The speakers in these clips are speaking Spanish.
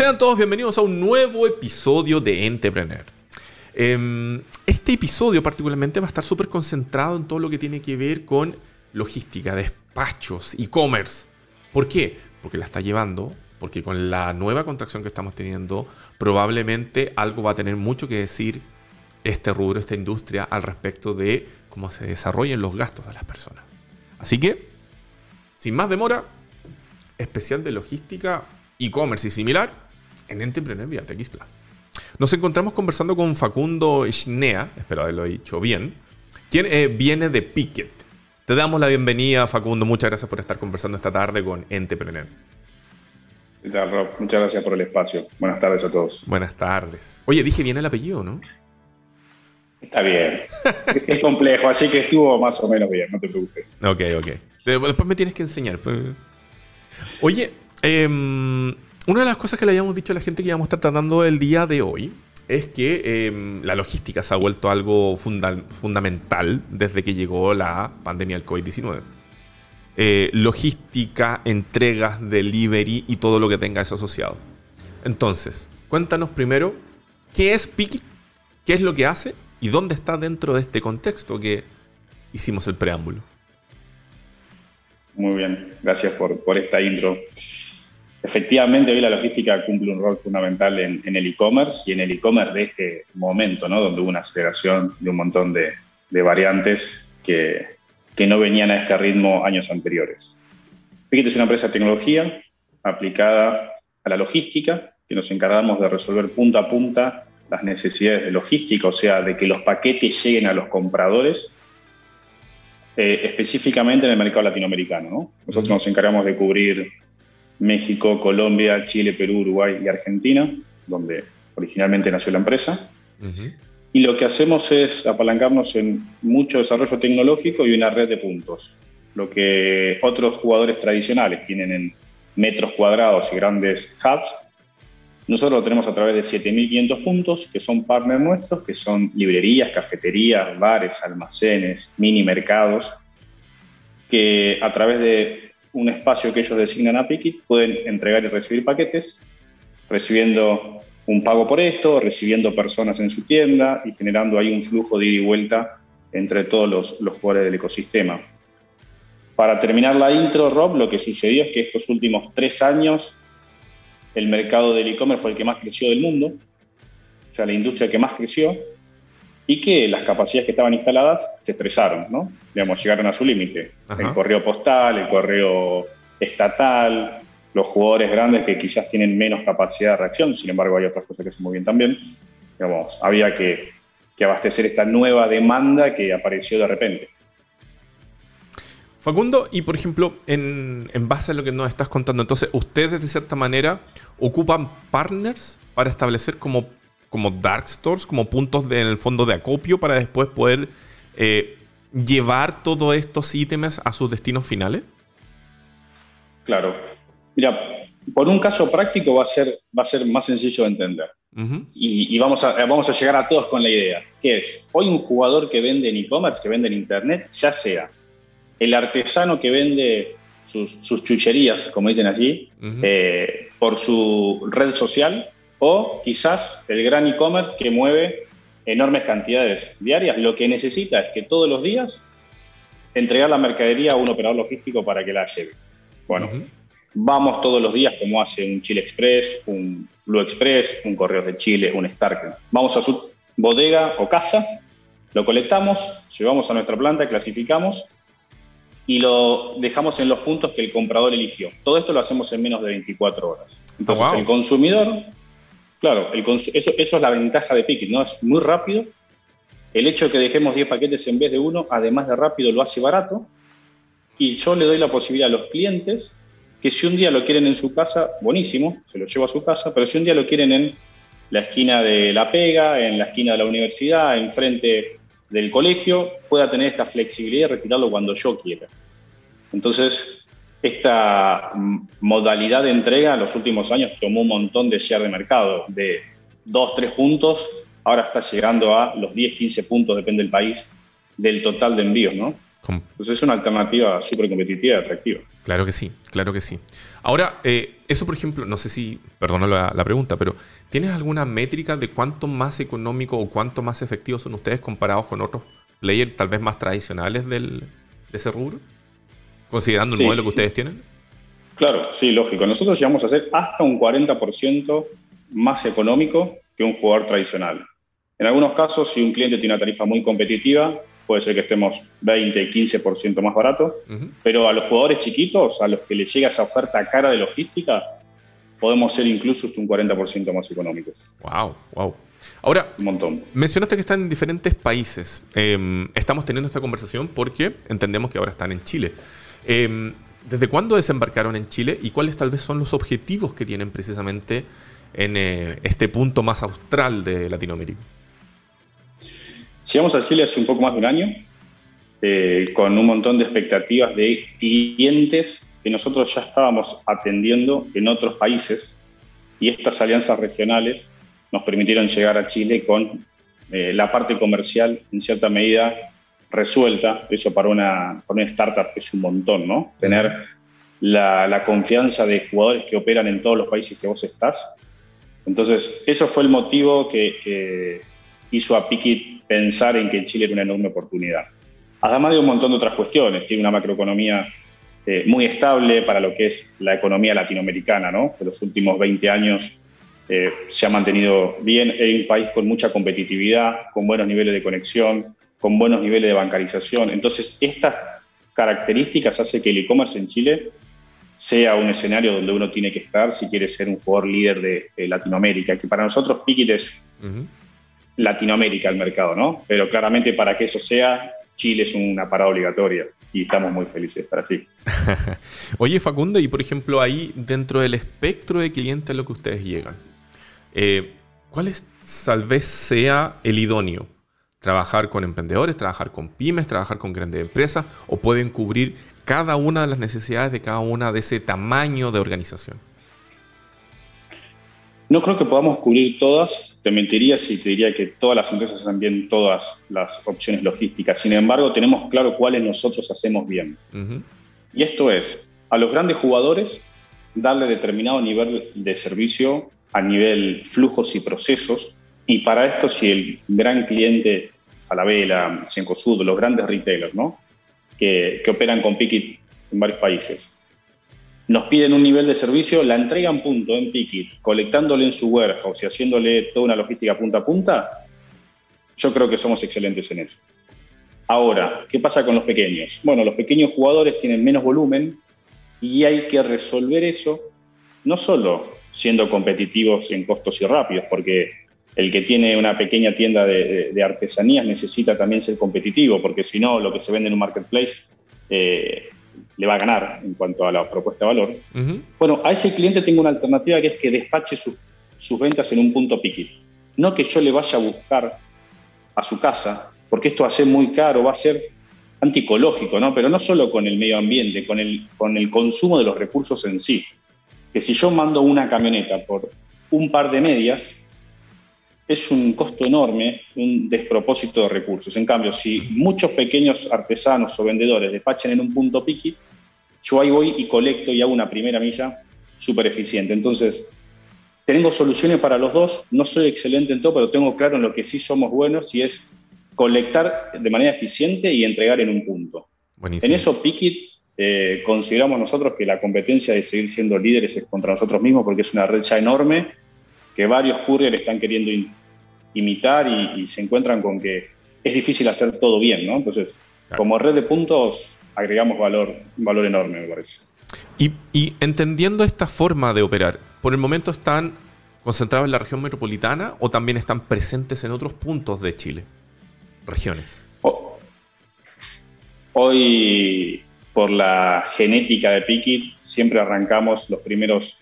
Sean todos bienvenidos a un nuevo episodio de Entrepreneur. Em, este episodio particularmente va a estar súper concentrado en todo lo que tiene que ver con logística, despachos, e-commerce. ¿Por qué? Porque la está llevando, porque con la nueva contracción que estamos teniendo, probablemente algo va a tener mucho que decir este rubro, esta industria, al respecto de cómo se desarrollan los gastos de las personas. Así que, sin más demora, especial de logística, e-commerce y similar en Entrepreneur vía TX Plus. Nos encontramos conversando con Facundo Schnea, espero haberlo dicho bien, quien eh, viene de Picket. Te damos la bienvenida, Facundo. Muchas gracias por estar conversando esta tarde con Entrepreneur. ¿Qué tal, Rob? Muchas gracias por el espacio. Buenas tardes a todos. Buenas tardes. Oye, dije bien el apellido, ¿no? Está bien. es complejo, así que estuvo más o menos bien, no te preocupes. Ok, ok. Después me tienes que enseñar. Pues. Oye, em, una de las cosas que le habíamos dicho a la gente que íbamos a estar tratando el día de hoy es que em, la logística se ha vuelto algo fundamental desde que llegó la pandemia del COVID-19. Eh, logística, entregas, delivery y todo lo que tenga eso asociado. Entonces, cuéntanos primero qué es Piki, qué es lo que hace y dónde está dentro de este contexto que hicimos el preámbulo. Muy bien, gracias por esta intro. Efectivamente, hoy la logística cumple un rol fundamental en, el e-commerce y en el e-commerce de este momento, ¿no? donde hubo una aceleración de un montón de, variantes que, que, no venían a este ritmo años anteriores. Piquet es una empresa de tecnología aplicada a la logística, que nos encargamos de resolver punta a punta las necesidades de logística, o sea, de que los paquetes lleguen a los compradores, eh, específicamente en el mercado latinoamericano. Nosotros nos encargamos de cubrir México, Colombia, Chile, Perú, Uruguay y Argentina, donde originalmente nació la empresa. Y lo que hacemos es apalancarnos en mucho desarrollo tecnológico y una red de puntos. Lo que otros jugadores tradicionales tienen en metros cuadrados y grandes hubs, nosotros lo tenemos a través de 7.500 puntos, que son partners nuestros, que son librerías, cafeterías, bares, almacenes, mini mercados, que a través de un espacio que ellos designan a Pickit pueden entregar y recibir paquetes, recibiendo un pago por esto, recibiendo personas en su tienda y generando ahí un flujo de ida y vuelta entre todos los, los jugadores del ecosistema. Para terminar la intro, Rob, lo que sucedió es que estos últimos tres años el mercado del e-commerce fue el que más creció del mundo, o sea, la industria que más creció, y que las capacidades que estaban instaladas se estresaron, ¿no? Digamos, llegaron a su límite. El correo postal, el correo estatal, los jugadores grandes que quizás tienen menos capacidad de reacción, sin embargo hay otras cosas que se bien también. Digamos, había que, que abastecer esta nueva demanda que apareció de repente. Facundo, y por ejemplo, en, base a lo que nos estás contando, entonces, ustedes de cierta manera ocupan partners para establecer como, como dark stores, como puntos de, en el fondo de acopio para después poder eh, llevar todos estos ítems a sus destinos finales? Claro. Mira, por un caso práctico va a ser, va a ser más sencillo de entender. Y, y, vamos, a, vamos a llegar a todos con la idea, que es, hoy un jugador que vende en e-commerce, que vende en Internet, ya sea el artesano que vende sus, chucherías, como dicen allí, eh, por su red social, o quizás el gran e-commerce que mueve enormes cantidades diarias, lo que necesita es que todos los días entregar la mercadería a un operador logístico para que la lleve. Bueno, vamos todos los días como hace un Chile Express, un Blue Express, un Correos de Chile, un Stark. Vamos a su bodega o casa, lo colectamos, llevamos a nuestra planta, clasificamos y lo dejamos en los puntos que el comprador eligió. Todo esto lo hacemos en menos de 24 horas. Entonces, ah, el consumidor, claro, eso, es la ventaja de Pickit, ¿no? Es muy rápido. El hecho de que dejemos 10 paquetes en vez de uno, además de rápido, lo hace barato. Y yo le doy la posibilidad a los clientes que si un día lo quieren en su casa, buenísimo, se lo llevo a su casa, pero si un día lo quieren en la esquina de la pega, en la esquina de la universidad, enfrente del colegio pueda tener esta flexibilidad de retirarlo cuando yo quiera. Entonces, esta modalidad de entrega en los últimos años tomó un montón de share de mercado, de 2, 3 puntos, ahora está llegando a los 10, 15 puntos, depende del país, del total de envíos, ¿no? Entonces es una alternativa súper competitiva y atractiva. Claro que sí, claro que sí. Ahora, eh, eso por ejemplo, no sé si, perdona la, pregunta, pero ¿tienes alguna métrica de cuánto más económico o cuánto más efectivo son ustedes comparados con otros players tal vez más tradicionales del, de ese rubro? Considerando el modelo que ustedes tienen. Claro, sí, lógico. Nosotros llegamos a ser hasta un 40% más económico que un jugador tradicional. En algunos casos, si un cliente tiene una tarifa muy competitiva, puede ser que estemos 20, 15% más barato, pero a los jugadores chiquitos, a los que les llega esa oferta cara de logística, podemos ser incluso un 40% más económicos. Wow, wow. Ahora, un montón. mencionaste que están en diferentes países. Em, estamos teniendo esta conversación porque entendemos que ahora están en Chile. Em, ¿Desde cuándo desembarcaron en Chile y cuáles tal vez son los objetivos que tienen precisamente en eh, este punto más austral de Latinoamérica? Llegamos a Chile hace un poco más de un año, eh, con un montón de expectativas de clientes que nosotros ya estábamos atendiendo en otros países y estas alianzas regionales nos permitieron llegar a Chile con eh, la parte comercial en cierta medida resuelta. Eso para una, para una startup es un montón, ¿no? Tener la, confianza de jugadores que operan en todos los países que vos estás. Entonces, eso fue el motivo que, que hizo a Pikit pensar en que Chile era una enorme oportunidad. Además de un montón de otras cuestiones, tiene una macroeconomía eh, muy estable para lo que es la economía latinoamericana, ¿no? En los últimos 20 años eh, se ha mantenido bien, es un país con mucha competitividad, con buenos niveles de conexión, con buenos niveles de bancarización. Entonces, estas características hacen que el e-commerce en Chile sea un escenario donde uno tiene que estar si quiere ser un jugador líder de, Latinoamérica, que para nosotros Pikit es Latinoamérica el mercado, ¿no? Pero claramente para que eso sea, Chile es una parada obligatoria y estamos muy felices de estar así. Oye, Facundo, y por ejemplo, ahí dentro del espectro de clientes a lo que ustedes llegan, eh, ¿cuál es tal vez sea el idóneo? ¿Trabajar con emprendedores, trabajar con pymes, trabajar con grandes empresas o pueden cubrir cada una de las necesidades de cada una de ese tamaño de organización? No creo que podamos cubrir todas. Te mentiría si te diría que todas las empresas hacen bien todas las opciones logísticas. Sin embargo, tenemos claro cuáles nosotros hacemos bien. Y esto es, a los grandes jugadores, darle determinado nivel de servicio a nivel flujos y procesos. Y para esto, si el gran cliente, Falabella, Cencosud, los grandes retailers, ¿no? que, operan con Pikit en varios países, nos piden un nivel de servicio, la entregan punto en Pikit, colectándole en su warehouse y haciéndole toda una logística punta a punta, yo creo que somos excelentes en eso. Ahora, ¿qué pasa con los pequeños? Bueno, los pequeños jugadores tienen menos volumen y hay que resolver eso no solo siendo competitivos en costos y rápidos, porque el que tiene una pequeña tienda de, artesanías necesita también ser competitivo, porque si no, lo que se vende en un marketplace eh, le va a ganar en cuanto a la propuesta de valor. Bueno, a ese cliente tengo una alternativa que es que despache sus ventas en un punto piqui. No que yo le vaya a buscar a su casa, porque esto va a ser muy caro, va a ser anticológico, ¿no? Pero no solo con el medio ambiente, con el, con el consumo de los recursos en sí. Que si yo mando una camioneta por un par de medias, es un costo enorme, un despropósito de recursos. En cambio, si muchos pequeños artesanos o vendedores despachen en un punto piqui, yo ahí voy y colecto y hago una primera milla súper eficiente. Entonces, tengo soluciones para los dos, no soy excelente en todo, pero tengo claro en lo que sí somos buenos y es colectar de manera eficiente y entregar en un punto. En eso Pikit eh, consideramos nosotros que la competencia de seguir siendo líderes es contra nosotros mismos porque es una red ya enorme que varios couriers están queriendo imitar y, se encuentran con que es difícil hacer todo bien, ¿no? Entonces, como red de puntos, agregamos valor, valor enorme, me parece. Y, y, entendiendo esta forma de operar, ¿por el momento están concentrados en la región metropolitana o también están presentes en otros puntos de Chile? Regiones. Hoy, por la genética de Pikit, siempre arrancamos los primeros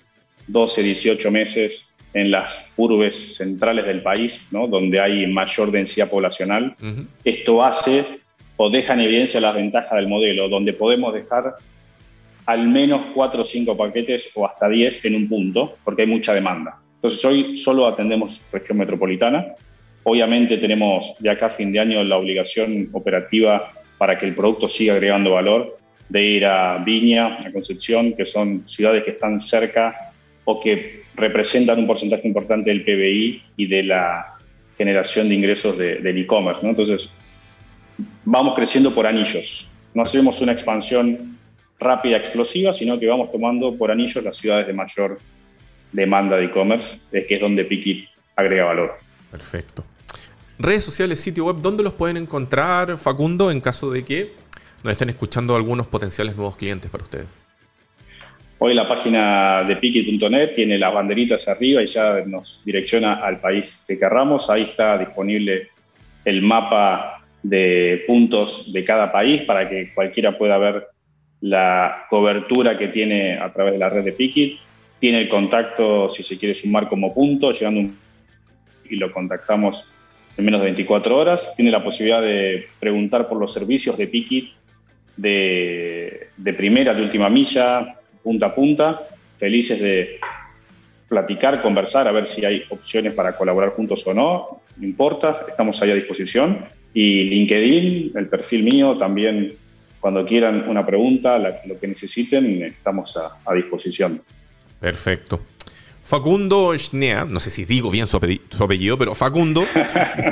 12, 18 meses en las urbes centrales del país, ¿no? donde hay mayor densidad poblacional. Esto hace o deja en evidencia las ventajas del modelo, donde podemos dejar al menos 4 o 5 paquetes o hasta 10 en un punto, porque hay mucha demanda. Entonces hoy solo atendemos región metropolitana. Obviamente tenemos de acá a fin de año la obligación operativa para que el producto siga agregando valor de ir a Viña, a Concepción, que son ciudades que están cerca o que representan un porcentaje importante del PBI y de la generación de ingresos del e-commerce. Entonces, vamos creciendo por anillos. No hacemos una expansión rápida, explosiva, sino que vamos tomando por anillos las ciudades de mayor demanda de e-commerce, que es donde Piki agrega valor. Perfecto. Redes sociales, sitio web, ¿dónde los pueden encontrar, Facundo, en caso de que nos estén escuchando algunos potenciales nuevos clientes para ustedes? Hoy la página de Piki.net tiene las banderitas arriba y ya nos direcciona al país que querramos. Ahí está disponible el mapa de puntos de cada país para que cualquiera pueda ver la cobertura que tiene a través de la red de Piki. Tiene el contacto si se quiere sumar como punto, llegando y lo contactamos en menos de 24 horas. Tiene la posibilidad de preguntar por los servicios de Piki de, de primera, de última milla, punta a punta, felices de platicar, conversar, a ver si hay opciones para colaborar juntos o no, no importa, estamos ahí a disposición. Y LinkedIn, el perfil mío, también cuando quieran una pregunta, lo que necesiten, estamos a, disposición. Perfecto. Facundo Schnea, no sé si digo bien su apellido, pero Facundo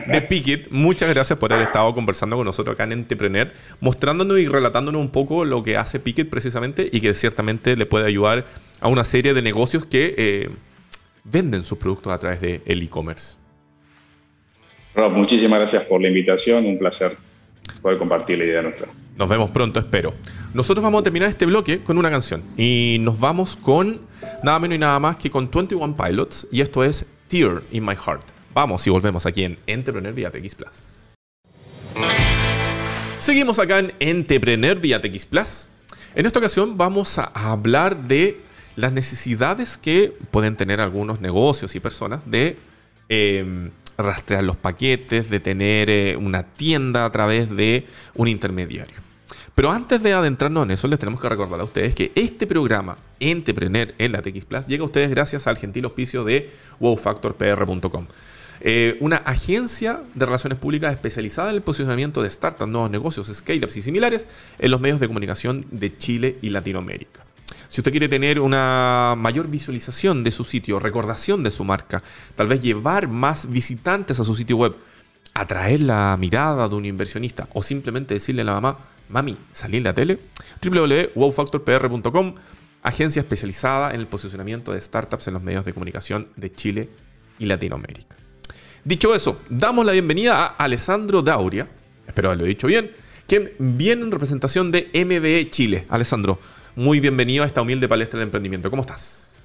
de Pickett, muchas gracias por haber estado conversando con nosotros acá en Entrepreneur, mostrándonos y relatándonos un poco lo que hace Pickett precisamente y que ciertamente le puede ayudar a una serie de negocios que eh, venden sus productos a través del e-commerce. Rob, muchísimas gracias por la invitación, un placer poder compartir la idea nuestra. Nos vemos pronto, espero. Nosotros vamos a terminar este bloque con una canción y nos vamos con nada menos y nada más que con 21 Pilots y esto es Tear in My Heart. Vamos y volvemos aquí en Entrepreneur vía TX Plus. Seguimos acá en Entrepreneur vía TX Plus. En esta ocasión vamos a hablar de las necesidades que pueden tener algunos negocios y personas de eh, rastrear los paquetes, de tener eh, una tienda a través de un intermediario. Pero antes de adentrarnos en eso, les tenemos que recordar a ustedes que este programa, Entrepreneur en la TX Plus, llega a ustedes gracias al gentil auspicio de wowfactorpr.com. Eh, una agencia de relaciones públicas especializada en el posicionamiento de startups, nuevos negocios, scale-ups y similares en los medios de comunicación de Chile y Latinoamérica. Si usted quiere tener una mayor visualización de su sitio, recordación de su marca, tal vez llevar más visitantes a su sitio web, atraer la mirada de un inversionista o simplemente decirle a la mamá, Mami, salí en la tele. www.wowfactorpr.com, agencia especializada en el posicionamiento de startups en los medios de comunicación de Chile y Latinoamérica. Dicho eso, damos la bienvenida a Alessandro Dauria, espero haberlo dicho bien, quien viene en representación de MBE Chile. Alessandro, muy bienvenido a esta humilde palestra de emprendimiento. ¿Cómo estás?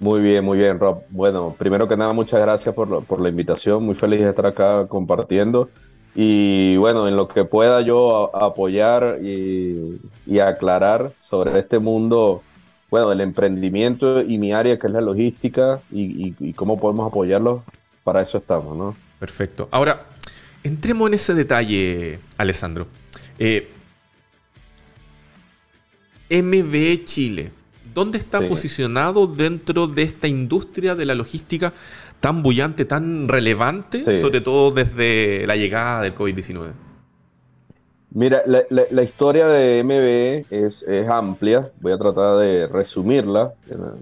Muy bien, muy bien, Rob. Bueno, primero que nada, muchas gracias por, por la invitación. Muy feliz de estar acá compartiendo. Y bueno, en lo que pueda yo apoyar y, aclarar sobre este mundo, bueno, del emprendimiento y mi área que es la logística y, cómo podemos apoyarlo, para eso estamos, ¿no? Perfecto. Ahora, entremos en ese detalle, Alessandro. Eh, MB Chile, ¿dónde está posicionado dentro de esta industria de la logística tan bullante, tan relevante, sobre todo desde la llegada del COVID-19? Mira, la, historia de MBE es, amplia, voy a tratar de resumirla,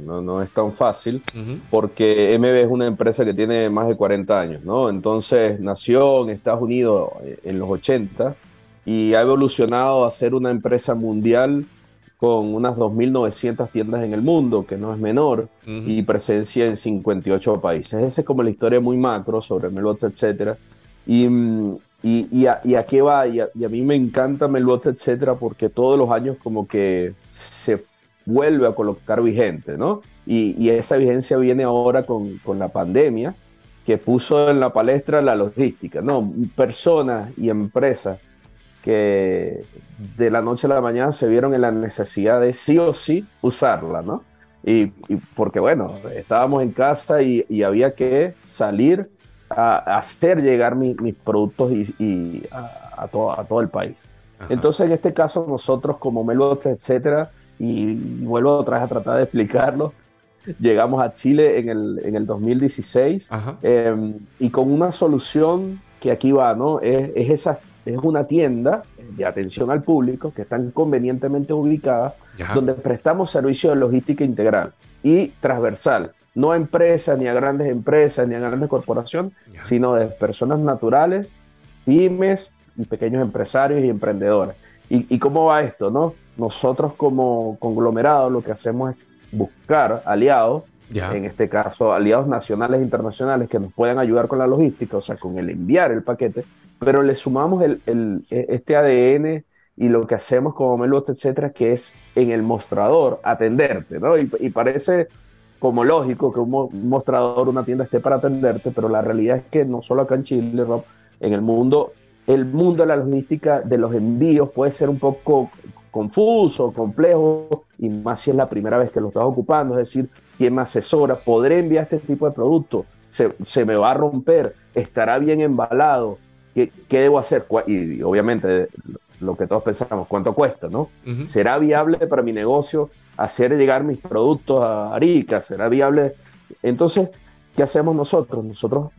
no, es tan fácil, porque MBE es una empresa que tiene más de 40 años, ¿no? Entonces nació en Estados Unidos eh, en los 80 y ha evolucionado a ser una empresa mundial con unas 2.900 tiendas en el mundo, que no es menor, y presencia en 58 países. Esa es como la historia muy macro sobre Melbots, etc. Y, y, y, a, qué va, y a, mí me encanta Melbots, etc., porque todos los años como que se vuelve a colocar vigente, ¿no? Y, esa vigencia viene ahora con, con la pandemia, que puso en la palestra la logística, ¿no? Personas y empresas que de la noche a la mañana se vieron en la necesidad de sí o sí usarla, ¿no? Y, porque bueno, estábamos en casa y, había que salir a, hacer llegar mis productos y, a, todo, a todo el país. Entonces, en este caso, nosotros como Melots, etcétera, y vuelvo otra vez a tratar de explicarlo, llegamos a Chile en el, en el 2016 em, y con una solución que aquí va, ¿no? Es, es esa es una tienda de atención al público que están convenientemente ubicadas, donde prestamos servicio de logística integral y transversal, no a empresas, ni a grandes empresas, ni a grandes corporaciones, sino de personas naturales, pymes y pequeños empresarios y emprendedores. ¿Y, cómo va esto? No? Nosotros como conglomerado lo que hacemos es buscar aliados, en este caso aliados nacionales e internacionales que nos puedan ayudar con la logística, o sea, con el enviar el paquete, pero le sumamos el, e, este ADN y lo que hacemos como Melbot, etcétera, que es en el mostrador atenderte, ¿no? Y, parece como lógico que un mostrador, una tienda esté para atenderte, pero la realidad es que no solo acá en Chile, Rob, en el mundo, el mundo de la logística de los envíos puede ser un poco confuso, complejo, y más si es la primera vez que lo estás ocupando, es decir, ¿quién me asesora? ¿Podré enviar este tipo de producto? ¿Se, se me va a romper? ¿Estará bien embalado? ¿Qué, debo hacer? Y, obviamente lo que todos pensamos, ¿cuánto cuesta? ¿no? ¿Será viable para mi negocio hacer llegar mis productos a Arica? ¿Será viable? Entonces, ¿qué hacemos nosotros? Nosotros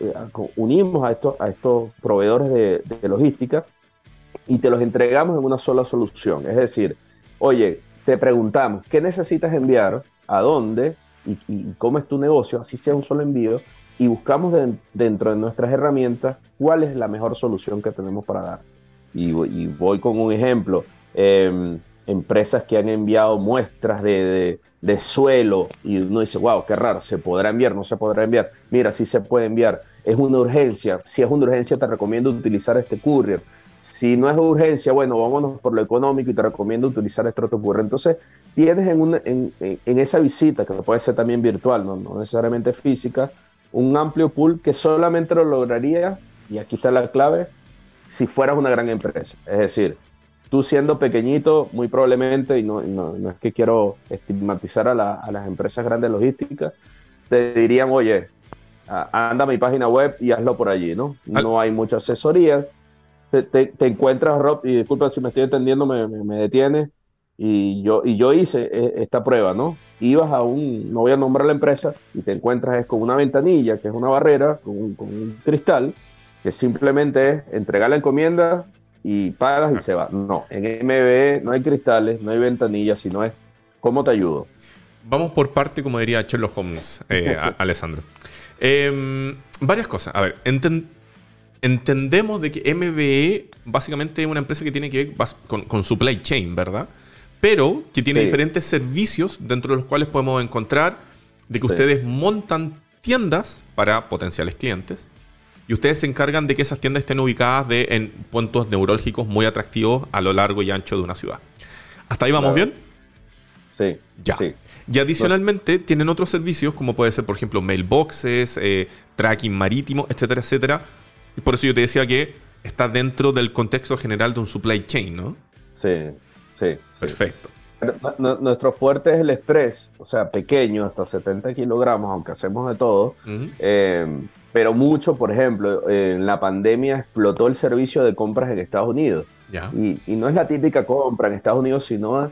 eh, unimos a estos, a estos proveedores de, logística y te los entregamos en una sola solución. Es decir, oye, te preguntamos, ¿qué necesitas enviar? ¿A dónde? Y, cómo es tu negocio, así sea un solo envío, y buscamos dentro de nuestras herramientas cuál es la mejor solución que tenemos para dar. Y, voy con un ejemplo. Em, empresas que han enviado muestras de, suelo y uno dice, wow, qué raro, ¿se podrá enviar? ¿No se podrá enviar? Mira, sí se puede enviar. Es una urgencia. Si es una urgencia, te recomiendo utilizar este courier. Si no es urgencia, bueno, vámonos por lo económico y te recomiendo utilizar otro courier. Entonces, tienes en, en, esa visita, que puede ser también virtual, no, no necesariamente física, un amplio pool que solamente lo lograría, y aquí está la clave, si fueras una gran empresa. Es decir, tú siendo pequeñito, muy probablemente, y no, no, es que quiero estigmatizar a, las empresas grandes logísticas, te dirían, oye, anda a mi página web y hazlo por allí, ¿no? No hay mucha asesoría. Te, encuentras, Rob, y disculpa si me estoy entendiendo, me, me, me detiene, y yo, y yo hice eh, esta prueba, ¿no? Ibas a un, no voy a nombrar la empresa, y te encuentras es con una ventanilla, que es una barrera, con un, cristal, que simplemente es entregar la encomienda y pagas y se va. No, en MBE no hay cristales, no hay ventanillas, sino es cómo te ayudo. Vamos por parte, como diría Sherlock Holmes, eh, Alessandro. Em, varias cosas. A ver, entendemos de que MBE básicamente es una empresa que tiene que ver con, con supply chain, ¿verdad? pero que tiene diferentes servicios dentro de los cuales podemos encontrar de que ustedes montan tiendas para potenciales clientes y ustedes se encargan de que esas tiendas estén ubicadas de, en puntos neurálgicos muy atractivos a lo largo y ancho de una ciudad. ¿Hasta ahí vamos bien? Sí. Ya. Y adicionalmente tienen otros servicios como puede ser, por ejemplo, mailboxes, eh, tracking marítimo, etcétera, etcétera. Y por eso yo te decía que está dentro del contexto general de un supply chain, ¿no? Sí, Sí. Perfecto. Nuestro fuerte es el express, o sea, pequeño, hasta 70 kilogramos, aunque hacemos de todo. Eh, pero mucho, por ejemplo, en la pandemia explotó el servicio de compras en Estados Unidos. Y, y, no es la típica compra en Estados Unidos, sino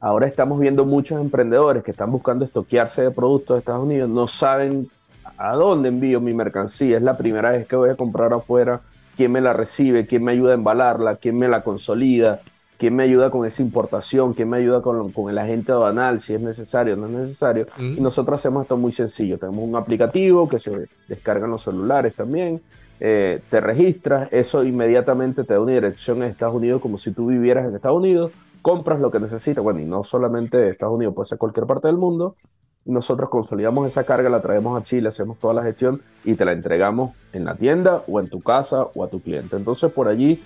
ahora estamos viendo muchos emprendedores que están buscando estoquearse de productos de Estados Unidos, no saben a dónde envío mi mercancía, es la primera vez que voy a comprar afuera, quién me la recibe, quién me ayuda a embalarla, quién me la consolida. ¿Quién me ayuda con esa importación? ¿Quién me ayuda con, con el agente aduanal si es necesario o no es necesario? Y nosotros hacemos esto muy sencillo. Tenemos un aplicativo que se descarga en los celulares también. Eh, te registras, eso inmediatamente te da una dirección en Estados Unidos como si tú vivieras en Estados Unidos, compras lo que necesitas, bueno, y no solamente Estados Unidos, puede ser cualquier parte del mundo, nosotros consolidamos esa carga, la traemos a Chile, hacemos toda la gestión y te la entregamos en la tienda o en tu casa o a tu cliente. Entonces por allí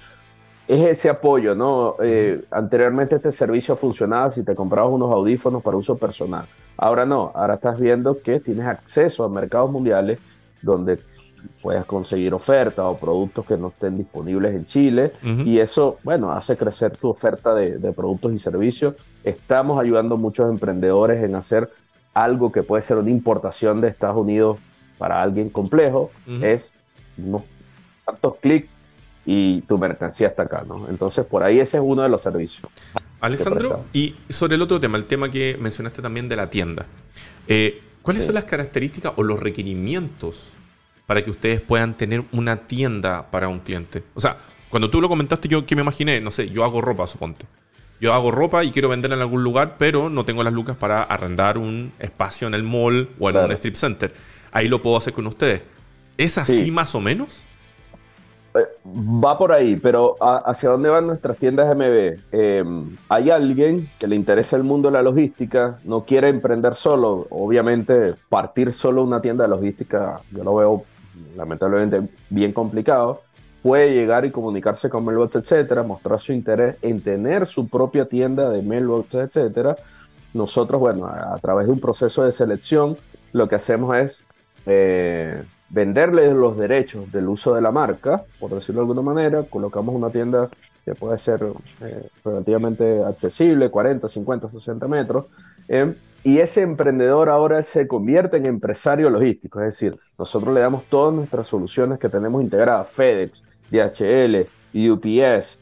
es ese apoyo, ¿no? Eh, anteriormente este servicio funcionaba si te comprabas unos audífonos para uso personal. Ahora no, ahora estás viendo que tienes acceso a mercados mundiales donde puedes conseguir ofertas o productos que no estén disponibles en Chile y eso, bueno, hace crecer tu oferta de, productos y servicios. Estamos ayudando a muchos emprendedores en hacer algo que puede ser una importación de Estados Unidos para alguien complejo, es unos tantos clics y tu mercancía está acá, ¿no? Entonces, por ahí ese es uno de los servicios. Alessandro, y sobre el otro tema, el tema que mencionaste también de la tienda. Eh, ¿Cuáles son las características o los requerimientos para que ustedes puedan tener una tienda para un cliente? O sea, Cuando tú lo comentaste, yo que me imaginé, no sé, yo hago ropa, suponte. Yo hago ropa y quiero venderla en algún lugar, pero no tengo las lucas para arrendar un espacio en el mall o en un strip center. Ahí lo puedo hacer con ustedes. ¿Es así más o menos? Eh, va por ahí, pero ¿hacia dónde van nuestras tiendas MB? Em, hay alguien que le interesa el mundo de la logística, no quiere emprender solo, obviamente partir solo una tienda de logística, yo lo veo lamentablemente bien complicado, puede llegar y comunicarse con Mailbox, etcétera, mostrar su interés en tener su propia tienda de Mailbox, etcétera. Nosotros, bueno, a, través de un proceso de selección, lo que hacemos es eh, venderles los derechos del uso de la marca, por decirlo de alguna manera, colocamos una tienda que puede ser eh, relativamente accesible, 40, 50, 60 metros, eh, y ese emprendedor ahora se convierte en empresario logístico, es decir, nosotros le damos todas nuestras soluciones que tenemos integradas, FedEx, DHL, UPS,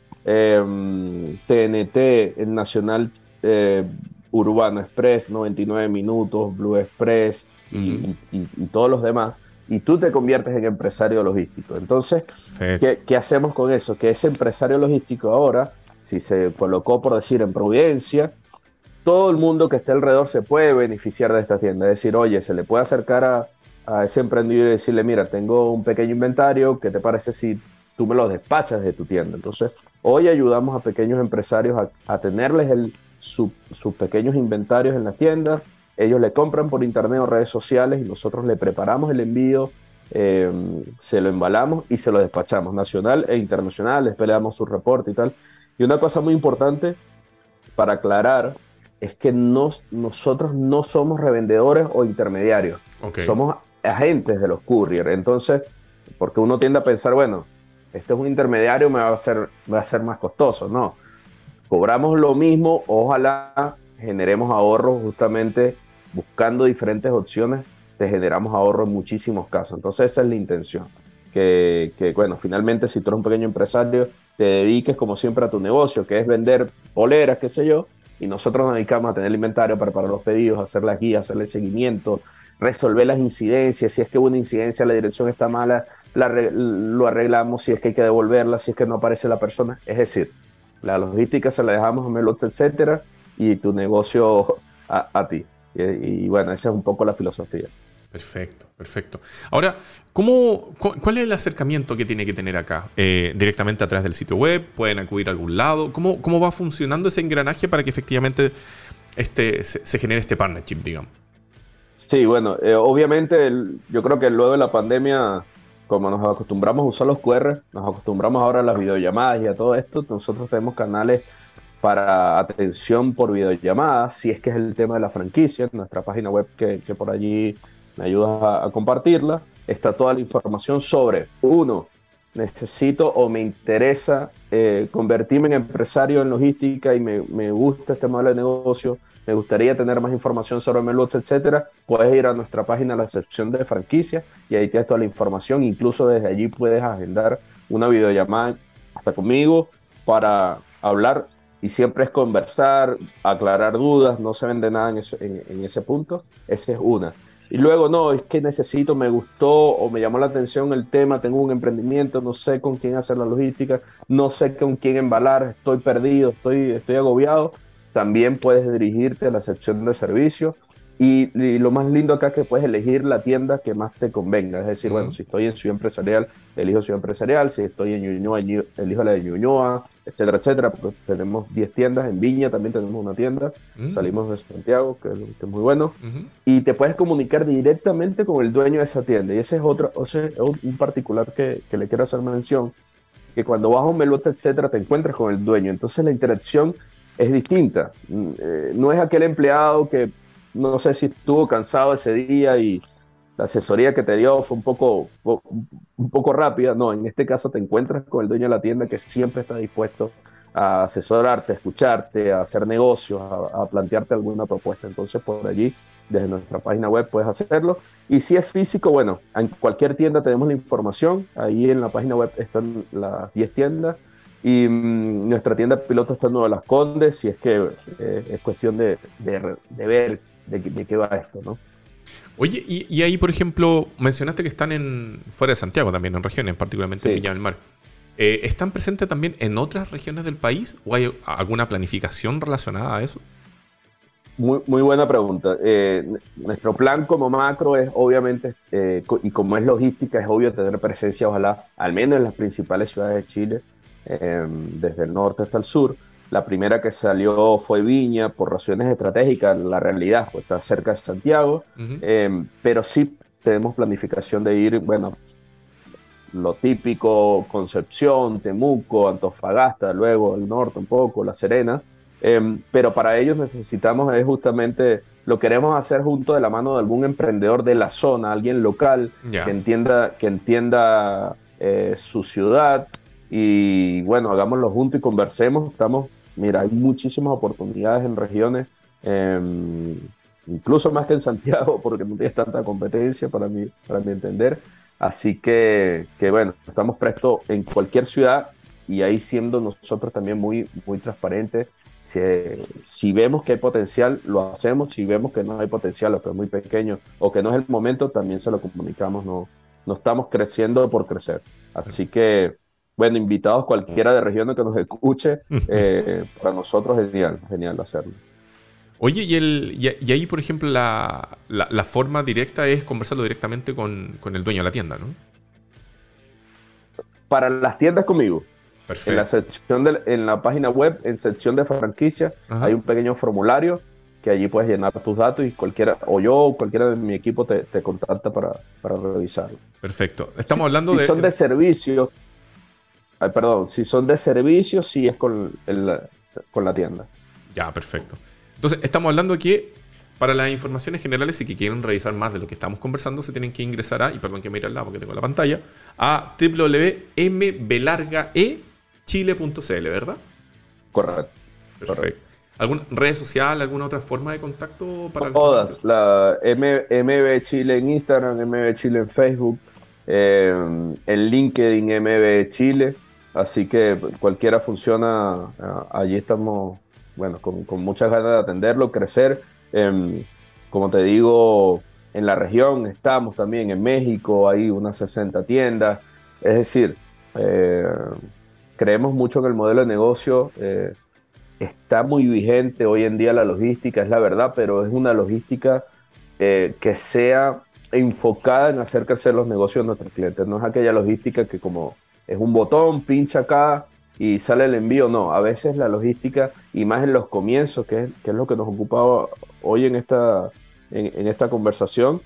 TNT, el Nacional eh, Urbano Express, 99 minutos, Blue Express y todos los demás y tú te conviertes en empresario logístico. Entonces, ¿qué, hacemos con eso? Que ese empresario logístico ahora, si se colocó, por decir, en Providencia, todo el mundo que esté alrededor se puede beneficiar de esta tienda. Es decir, oye, se le puede acercar a, ese emprendedor y decirle, mira, tengo un pequeño inventario, ¿qué te parece si tú me lo despachas de tu tienda? Entonces, hoy ayudamos a pequeños empresarios a, tenerles el, sus pequeños inventarios en la tienda, ellos le compran por internet o redes sociales y nosotros le preparamos el envío, eh, se lo embalamos y se lo despachamos, nacional e internacional, les peleamos su reporte y tal. Y una cosa muy importante para aclarar es que nosotros no somos revendedores o intermediarios, somos agentes de los courier. Entonces, porque uno tiende a pensar, bueno, este es un intermediario, me va a ser, va a ser más costoso. No, cobramos lo mismo, ojalá generemos ahorros justamente buscando diferentes opciones, te generamos ahorro en muchísimos casos. Entonces esa es la intención. Que, bueno, finalmente si tú eres un pequeño empresario, te dediques como siempre a tu negocio, que es vender poleras, qué sé yo, y nosotros nos dedicamos a tener el inventario, para preparar los pedidos, hacer las guías, hacerle seguimiento, resolver las incidencias, si es que hubo una incidencia, la dirección está mala, lo arreglamos, si es que hay que devolverla, si es que no aparece la persona. Es decir, la logística se la dejamos a Melots, etcétera, y tu negocio a ti. Y, bueno, esa es un poco la filosofía. Perfecto, perfecto. Ahora, ¿cómo, ¿cuál es el acercamiento que tiene que tener acá? Eh, ¿Directamente a través del sitio web? ¿Pueden acudir a algún lado? ¿Cómo, cómo va funcionando ese engranaje para que efectivamente este, se, genere este partnership, digamos? Sí, bueno, eh, obviamente yo creo que luego de la pandemia, como nos acostumbramos a usar los QR, nos acostumbramos ahora a las videollamadas y a todo esto, nosotros tenemos canales para atención por videollamada, si es que es el tema de la franquicia, en nuestra página web que, por allí me ayudas a, compartirla, está toda la información sobre, uno, necesito o me interesa eh, convertirme en empresario en logística y me, me, gusta este modelo de negocio, me gustaría tener más información sobre Melots, etcétera, puedes ir a nuestra página, la sección de franquicia, y ahí tienes toda la información. Incluso desde allí puedes agendar una videollamada hasta conmigo para hablar y siempre es conversar, aclarar dudas, no se vende nada en, ese punto, esa es una. Y luego, no, es que necesito, me gustó o me llamó la atención el tema, tengo un emprendimiento, no sé con quién hacer la logística, no sé con quién embalar, estoy perdido, estoy, estoy agobiado. También puedes dirigirte a la sección de servicios y, lo más lindo acá es que puedes elegir la tienda que más te convenga. Es decir, bueno, si estoy en Ciudad Empresarial, elijo Ciudad Empresarial. Si estoy en Ñuñoa, elijo la de Ñuñoa, etcétera, etcétera. Pues tenemos 10 tiendas. En Viña también tenemos una tienda. Mm. Salimos de Santiago, que, es muy bueno. Y te puedes comunicar directamente con el dueño de esa tienda. Y ese es otro, o sea, un particular que, que, le quiero hacer mención. Que cuando vas a un melote, etcétera, te encuentras con el dueño. Entonces la interacción es distinta. Mm, eh, no es aquel empleado que no sé si estuvo cansado ese día y la asesoría que te dio fue un poco, un poco rápida. No, en este caso te encuentras con el dueño de la tienda que siempre está dispuesto a asesorarte, a escucharte, a hacer negocios, a, plantearte alguna propuesta. Entonces, por allí, desde nuestra página web puedes hacerlo. Y si es físico, bueno, en cualquier tienda tenemos la información. Ahí en la página web están las 10 tiendas. Y mm, nuestra tienda piloto está en Nueva Las Condes, si es que eh, es cuestión de, de, de ver de, qué va esto, ¿no? Oye, y, ahí, por ejemplo, mencionaste que están en fuera de Santiago también, en regiones, particularmente en Villa del Mar. Eh, ¿Están presentes también en otras regiones del país o hay alguna planificación relacionada a eso? Muy, muy buena pregunta. Eh, nuestro plan como macro es obviamente, eh, y como es logística, es obvio tener presencia, ojalá, al menos en las principales ciudades de Chile, desde el norte hasta el sur. La primera que salió fue Viña por razones estratégicas, la realidad, pues está cerca de Santiago, pero sí tenemos planificación de ir, bueno, lo típico, Concepción, Temuco, Antofagasta, luego el norte un poco, La Serena. Em, pero para ellos necesitamos es justamente, lo queremos hacer junto de la mano de algún emprendedor de la zona, alguien local que entienda, que entienda eh, su ciudad y bueno, hagámoslo juntos y conversemos. Estamos, mira, hay muchísimas oportunidades en regiones, em, incluso más que en Santiago, porque no tienes tanta competencia para mí, para mi entender. Así que, que bueno, estamos prestos en cualquier ciudad y ahí siendo nosotros también muy, muy transparentes. Si, si, vemos que hay potencial, lo hacemos. Si vemos que no hay potencial o que es muy pequeño o que no es el momento, también se lo comunicamos. No, no estamos creciendo por crecer. Así que, bueno, invitados cualquiera de regiones que nos escuche, eh, para nosotros es genial, genial hacerlo. Oye, y, el, y, ahí, por ejemplo, la, la, forma directa es conversarlo directamente con, con, el dueño de la tienda, ¿no? Para las tiendas conmigo. Perfecto. En la, sección de, en la página web, en sección de franquicia, hay un pequeño formulario que allí puedes llenar tus datos y cualquiera, o yo o cualquiera de mi equipo te, te contacta para, para, revisarlo. Perfecto. Estamos hablando de... Si son de servicio, ay, perdón, si son de servicio, sí es con, el, con la tienda. Ya, perfecto. Entonces, estamos hablando que para las informaciones generales y que quieren revisar más de lo que estamos conversando, se tienen que ingresar a, y perdón que me iré al lado porque tengo la pantalla, a www.mblargaechile.cl, ¿verdad? Correcto. Perfecto. ¿Alguna red social, alguna otra forma de contacto para Todas. La MB Chile en Instagram, MB Chile en Facebook, eh, en LinkedIn MB Chile. Así que cualquiera funciona. Allí estamos bueno, con, muchas ganas de atenderlo, crecer. Em, como te digo, en la región estamos también, en México hay unas 60 tiendas. Es decir, eh, creemos mucho en el modelo de negocio. Eh, está muy vigente hoy en día la logística, es la verdad, pero es una logística eh, que sea enfocada en hacer crecer los negocios de nuestros clientes. No es aquella logística que como es un botón, pincha acá y sale el envío. No, a veces la logística, y más en los comienzos, que es, que es lo que nos ocupaba hoy en esta, en, esta conversación,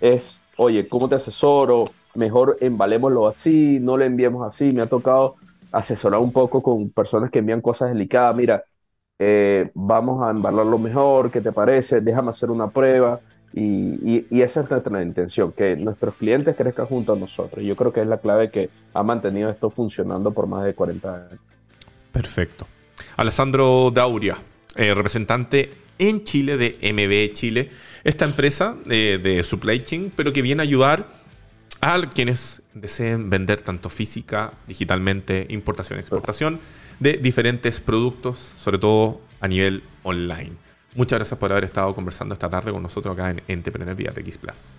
es, oye, ¿cómo te asesoro? Mejor embalémoslo así, no lo enviemos así. Me ha tocado asesorar un poco con personas que envían cosas delicadas. Mira, eh, vamos a embalarlo mejor, ¿qué te parece? Déjame hacer una prueba. Y, esa es nuestra intención, que nuestros clientes crezcan junto a nosotros. Yo creo que es la clave que ha mantenido esto funcionando por más de 40 años. Perfecto. Alessandro Dauria, eh, representante en Chile de MB Chile, esta empresa de, supply chain, pero que viene a ayudar a quienes deseen vender tanto física, digitalmente, importación, exportación de diferentes productos, sobre todo a nivel online. Muchas gracias por haber estado conversando esta tarde con nosotros acá en Entrepreneur Vía TX Plus.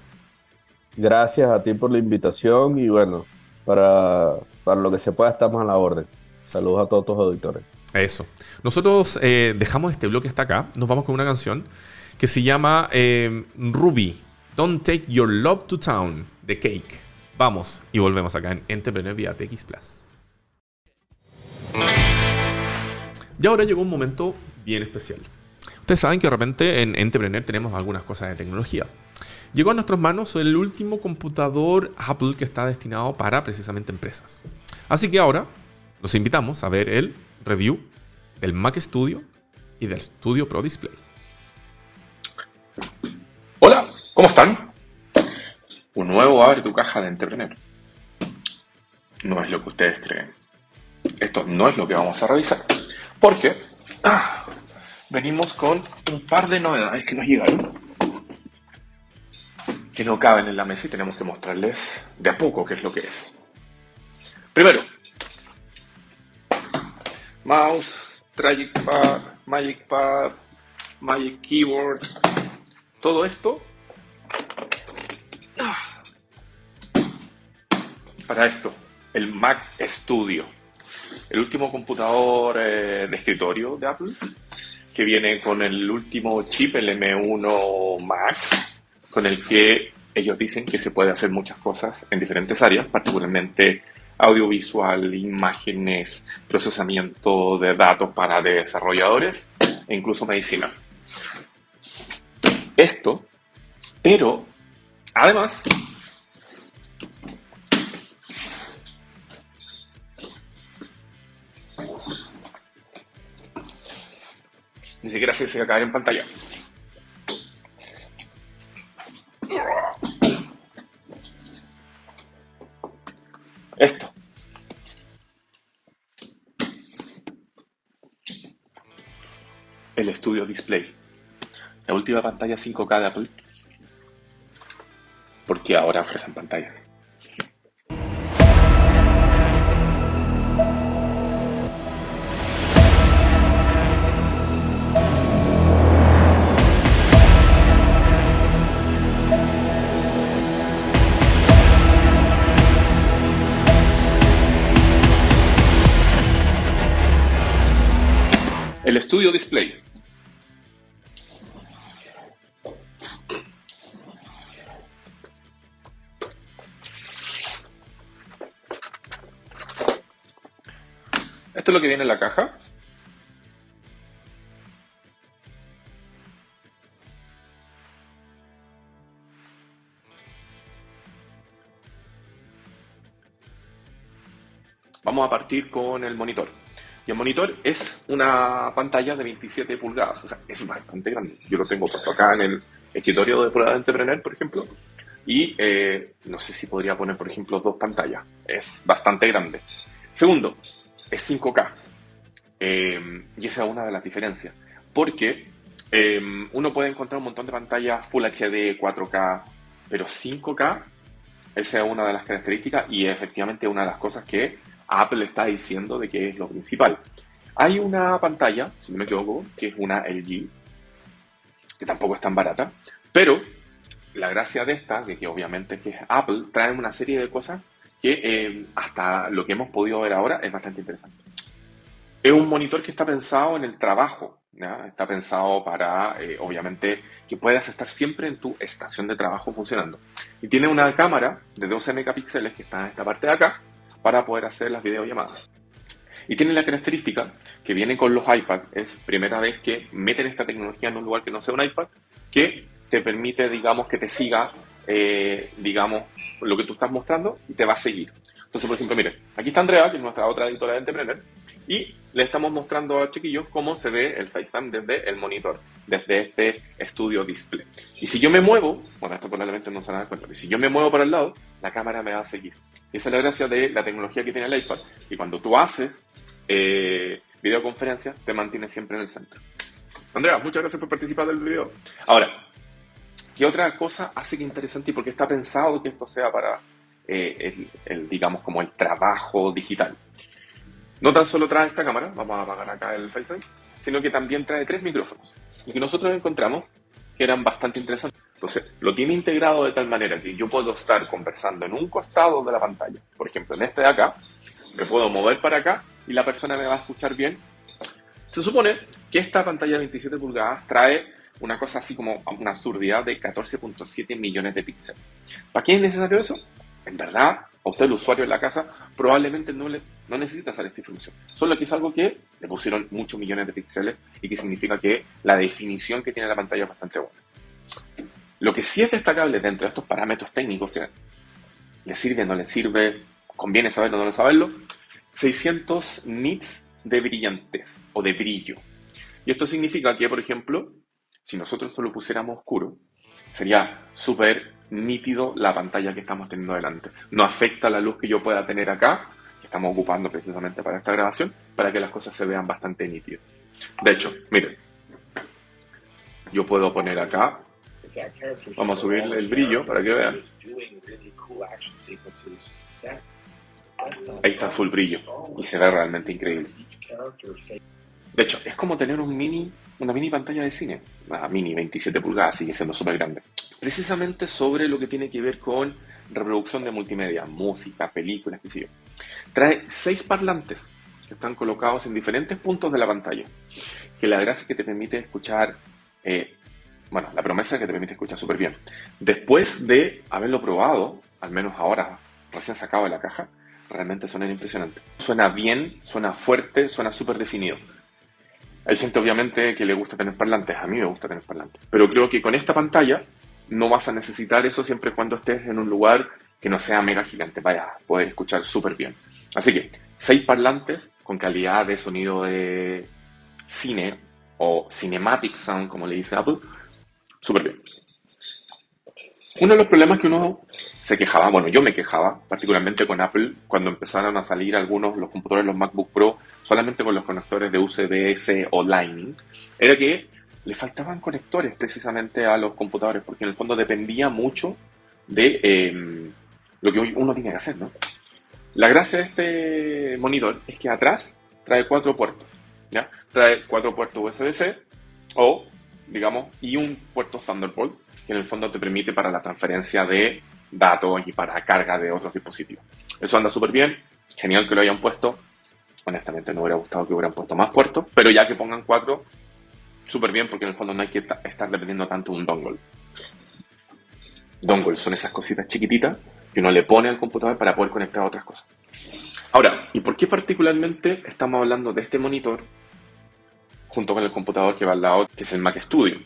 Gracias a ti por la invitación y bueno, para, para lo que se pueda estamos a la orden. Saludos a todos tus auditores. Eso. Nosotros eh, dejamos este bloque hasta acá. Nos vamos con una canción que se llama eh, Ruby, Don't Take Your Love to Town, The Cake. Vamos y volvemos acá en Entrepreneur Vía TX Plus. Y ahora llegó un momento bien especial. Ustedes saben que de repente en Entrepreneur tenemos algunas cosas de tecnología. Llegó a nuestras manos el último computador Apple que está destinado para precisamente empresas. Así que ahora los invitamos a ver el review del Mac Studio y del Studio Pro Display. Hola, ¿cómo están? Un nuevo abre tu caja de Entrepreneur. No es lo que ustedes creen. Esto no es lo que vamos a revisar. Porque ah, venimos con un par de novedades que nos llegaron, que no caben en la mesa y tenemos que mostrarles de a poco qué es lo que es. Primero, mouse, Pad, Magic Pad, Magic Keyboard, todo esto para esto, el Mac Studio, el último computador eh, de escritorio de Apple, que viene con el último chip, el M1 Max, con el que ellos dicen que se puede hacer muchas cosas en diferentes áreas, particularmente audiovisual, imágenes, procesamiento de datos para desarrolladores e incluso medicina. Esto, pero además Ni siquiera se se caer en pantalla. Esto. El estudio display. La última pantalla 5K de Apple. Porque ahora ofrecen pantallas. El estudio display. Esto es lo que viene en la caja. Vamos a partir con el monitor. Y el monitor es una pantalla de 27 pulgadas, o sea, es bastante grande. Yo lo tengo puesto acá en el escritorio de prueba de entrepreneur, por ejemplo, y eh, no sé si podría poner, por ejemplo, dos pantallas. Es bastante grande. Segundo, es 5K. Eh, y esa es una de las diferencias. Porque eh, uno puede encontrar un montón de pantallas Full HD, 4K, pero 5K, esa es una de las características y efectivamente una de las cosas que Apple está diciendo de que es lo principal. Hay una pantalla, si no me equivoco, que es una LG, que tampoco es tan barata, pero la gracia de esta, de que obviamente que Apple, trae una serie de cosas que eh, hasta lo que hemos podido ver ahora es bastante interesante. Es un monitor que está pensado en el trabajo, está pensado para, eh, obviamente, que puedas estar siempre en tu estación de trabajo funcionando. Y tiene una cámara de 12 megapíxeles que está en esta parte de acá, para poder hacer las videollamadas. Y tiene la característica que viene con los iPad, es primera vez que meten esta tecnología en un lugar que no sea un iPad, que te permite, digamos, que te siga, eh, digamos, lo que tú estás mostrando y te va a seguir. Entonces, por ejemplo, miren, aquí está Andrea, que es nuestra otra editora de Entrepreneur, y le estamos mostrando a chiquillos cómo se ve el FaceTime desde el monitor, desde este estudio display. Y si yo me muevo, bueno, esto probablemente no se van a dar cuenta, pero si yo me muevo para el lado, la cámara me va a seguir. Esa es la gracia de la tecnología que tiene el iPad. Y cuando tú haces eh, videoconferencias, te mantiene siempre en el centro. Andrea, muchas gracias por participar del video. Ahora, ¿qué otra cosa hace que interesante y por qué está pensado que esto sea para eh, el, digamos, como el trabajo digital? No tan solo trae esta cámara, vamos a apagar acá el FaceTime, sino que también trae tres micrófonos. Y que nosotros encontramos que eran bastante interesantes. Entonces, lo tiene integrado de tal manera que yo puedo estar conversando en un costado de la pantalla. Por ejemplo, en este de acá, me puedo mover para acá y la persona me va a escuchar bien. Se supone que esta pantalla de 27 pulgadas trae una cosa así como una absurdidad de 14.7 millones de píxeles. ¿Para qué es necesario eso? En verdad, a usted el usuario en la casa probablemente no, le, no necesita hacer esta información. Solo que es algo que le pusieron muchos millones de píxeles y que significa que la definición que tiene la pantalla es bastante buena. Lo que sí es destacable dentro de estos parámetros técnicos, que le sirve, no le sirve, conviene saberlo o no saberlo, 600 nits de brillantez o de brillo. Y esto significa que, por ejemplo, si nosotros lo pusiéramos oscuro, sería súper nítido la pantalla que estamos teniendo delante. No afecta la luz que yo pueda tener acá, que estamos ocupando precisamente para esta grabación, para que las cosas se vean bastante nítidas. De hecho, miren, yo puedo poner acá Vamos a subirle el brillo para que vean. Ahí está full brillo y se ve realmente increíble. De hecho, es como tener un mini, una mini pantalla de cine. Una mini 27 pulgadas, sigue siendo súper grande. Precisamente sobre lo que tiene que ver con reproducción de multimedia, música, películas, qué sé yo. Trae seis parlantes que están colocados en diferentes puntos de la pantalla. Que la gracia es que te permite escuchar, eh, bueno, la promesa es que te permite escuchar súper bien. Después de haberlo probado, al menos ahora, recién sacado de la caja, realmente suena impresionante. Suena bien, suena fuerte, suena súper definido. Hay gente obviamente que le gusta tener parlantes, a mí me gusta tener parlantes, pero creo que con esta pantalla no vas a necesitar eso siempre cuando estés en un lugar que no sea mega gigante, vaya a poder escuchar súper bien. Así que, seis parlantes con calidad de sonido de cine o cinematic sound, como le dice Apple, súper bien. Uno de los problemas que uno se quejaba, bueno, yo me quejaba, particularmente con Apple, cuando empezaron a salir algunos, los computadores, los MacBook Pro, solamente con los conectores de USB-C o Lightning, era que le faltaban conectores precisamente a los computadores, porque en el fondo dependía mucho de em, lo que uno tiene que hacer, ¿no? La gracia de este monitor es que atrás trae cuatro puertos, ¿ya? Trae cuatro puertos USB-C o, digamos, y un puerto Thunderbolt, que en el fondo te permite para la transferencia de datos y para carga de otros dispositivos. Eso anda súper bien, genial que lo hayan puesto. Honestamente no hubiera gustado que hubieran puesto más puertos, pero ya que pongan cuatro, súper bien porque en el fondo no hay que estar dependiendo tanto de un dongle. Dongle son esas cositas chiquititas que uno le pone al computador para poder conectar a otras cosas. Ahora, ¿y por qué particularmente estamos hablando de este monitor junto con el computador que va al lado, que es el Mac Studio?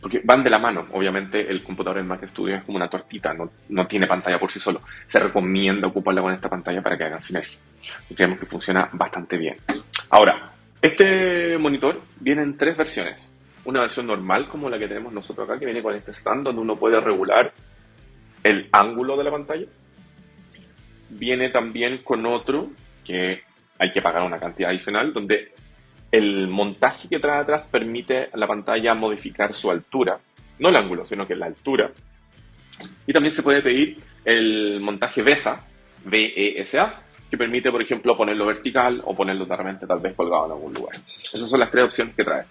Porque van de la mano, obviamente el computador del Mac Studio es como una tortita, no, no tiene pantalla por sí solo. Se recomienda ocuparla con esta pantalla para que hagan sinergia. Y creemos que funciona bastante bien. Ahora, este monitor viene en tres versiones. Una versión normal como la que tenemos nosotros acá, que viene con este stand donde uno puede regular el ángulo de la pantalla. Viene también con otro que hay que pagar una cantidad adicional, donde el montaje que trae atrás permite a la pantalla modificar su altura, no el ángulo, sino que la altura. Y también se puede pedir el montaje VESA, VESA, que permite, por ejemplo, ponerlo vertical o ponerlo realmente tal vez colgado en algún lugar. Esas son las tres opciones que trae.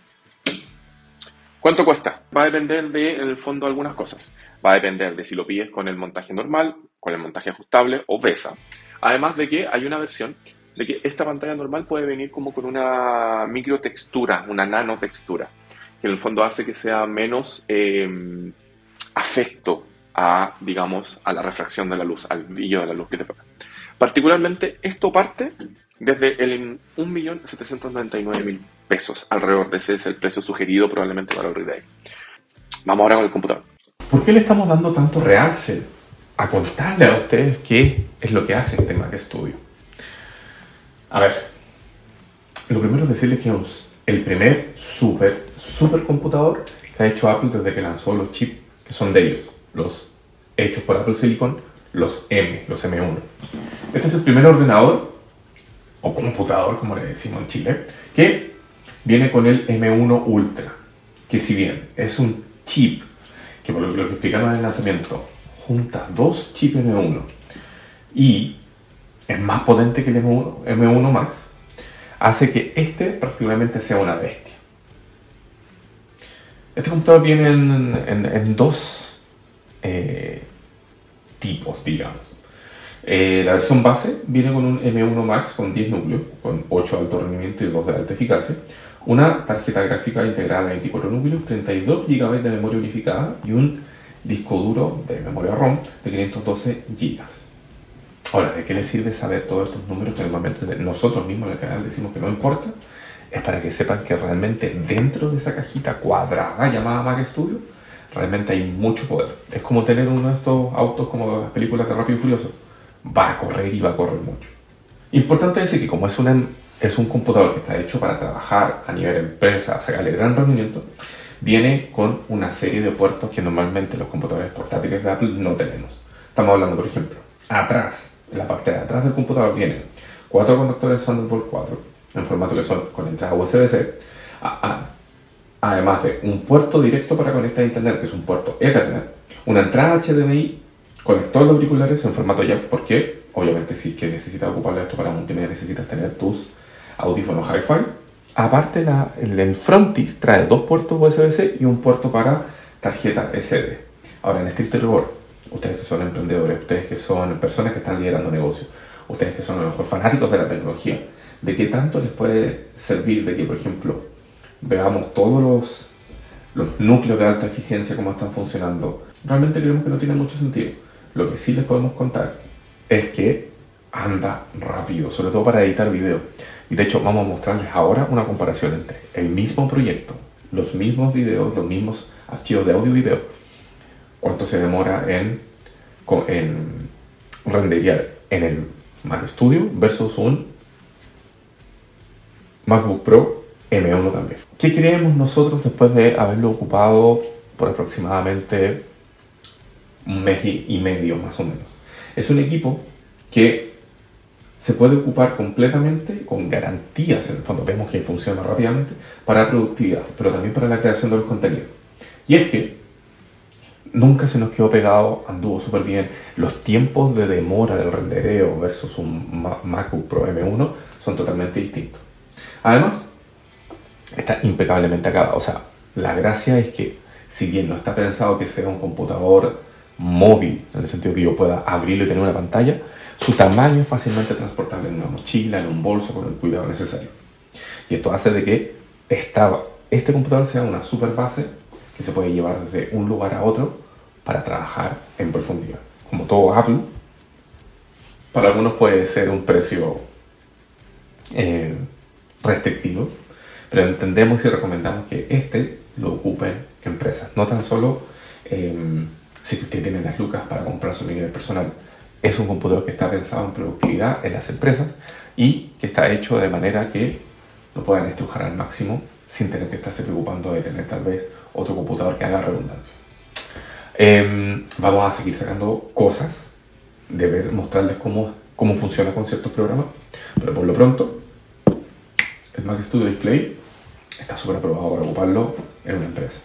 ¿Cuánto cuesta? Va a depender de, en el fondo, algunas cosas. Va a depender de si lo pides con el montaje normal, con el montaje ajustable o VESA. Además de que hay una versión de que esta pantalla normal puede venir como con una microtextura, una nanotextura, que en el fondo hace que sea menos eh, afecto a, digamos, a la refracción de la luz, al brillo de la luz que te pega. Particularmente, esto parte desde el 1.799.000 pesos, alrededor de ese es el precio sugerido probablemente para el retail. Vamos ahora con el computador. ¿Por qué le estamos dando tanto realce a contarle a ustedes qué es lo que hace este Mac Studio? A ver, lo primero es decirles que es el primer super, super computador que ha hecho Apple desde que lanzó los chips que son de ellos, los hechos por Apple Silicon, los M, los M1. Este es el primer ordenador, o computador como le decimos en Chile, que viene con el M1 Ultra, que si bien es un chip, que por lo que explicaron en el lanzamiento, junta dos chips M1 y es más potente que el M1, Max, hace que este particularmente sea una bestia. Este computador viene en, dos eh, tipos, digamos. Eh, la versión base viene con un M1 Max con 10 núcleos, con 8 de alto rendimiento y 2 de alta eficacia, una tarjeta gráfica integrada de 24 núcleos, 32 GB de memoria unificada y un disco duro de memoria ROM de 512 GB. Ahora, ¿de qué le sirve saber todos estos números que normalmente nosotros mismos en el canal decimos que no importa? Es para que sepan que realmente dentro de esa cajita cuadrada llamada Mac Studio, realmente hay mucho poder. Es como tener uno de estos autos como las películas de Rápido y Furioso. Va a correr y va a correr mucho. Importante decir que como es, una, es un computador que está hecho para trabajar a nivel empresa, sacarle gran rendimiento, viene con una serie de puertos que normalmente los computadores portátiles de Apple no tenemos. Estamos hablando, por ejemplo, atrás en la parte de atrás del computador vienen cuatro conectores Thunderbolt 4 en formato que son con entrada USB-C, además de un puerto directo para conectar a internet, que es un puerto Ethernet, una entrada HDMI, conector de auriculares en formato jack, porque obviamente si que necesitas ocuparle esto para multimedia necesitas tener tus audífonos hi-fi. Aparte, la, el frontis trae dos puertos USB-C y un puerto para tarjeta SD. Ahora, en estricto rigor, ustedes que son emprendedores, ustedes que son personas que están liderando negocios, ustedes que son a lo mejor fanáticos de la tecnología, de qué tanto les puede servir de que, por ejemplo, veamos todos los, los núcleos de alta eficiencia, cómo están funcionando. Realmente creemos que no tiene mucho sentido. Lo que sí les podemos contar es que anda rápido, sobre todo para editar video. Y de hecho vamos a mostrarles ahora una comparación entre el mismo proyecto, los mismos videos, los mismos archivos de audio y video, cuánto se demora en, en renderizar en el Mac Studio versus un MacBook Pro M1 también. ¿Qué creemos nosotros después de haberlo ocupado por aproximadamente un mes y medio más o menos? Es un equipo que se puede ocupar completamente con garantías, en el fondo vemos que funciona rápidamente, para productividad, pero también para la creación de los contenidos. Y es que nunca se nos quedó pegado, anduvo súper bien. Los tiempos de demora del rendereo versus un MacBook Pro M1 son totalmente distintos. Además, está impecablemente acabado. O sea, la gracia es que, si bien no está pensado que sea un computador móvil, en el sentido que yo pueda abrirlo y tener una pantalla, su tamaño es fácilmente transportable en una mochila, en un bolso, con el cuidado necesario. Y esto hace de que este computador sea una super base que se puede llevar desde un lugar a otro para trabajar en profundidad. Como todo Apple, para algunos puede ser un precio eh, restrictivo, pero entendemos y recomendamos que este lo ocupen empresas, no tan solo em, si usted tiene las lucas para comprar su nivel personal. Es un computador que está pensado en productividad en las empresas y que está hecho de manera que lo puedan estrujar al máximo sin tener que estarse preocupando de tener tal vez otro computador que haga redundancia. Em, vamos a seguir sacando cosas, de ver, mostrarles cómo, cómo funciona con ciertos programas, pero por lo pronto el Mac Studio Display está súper aprobado para ocuparlo en una empresa.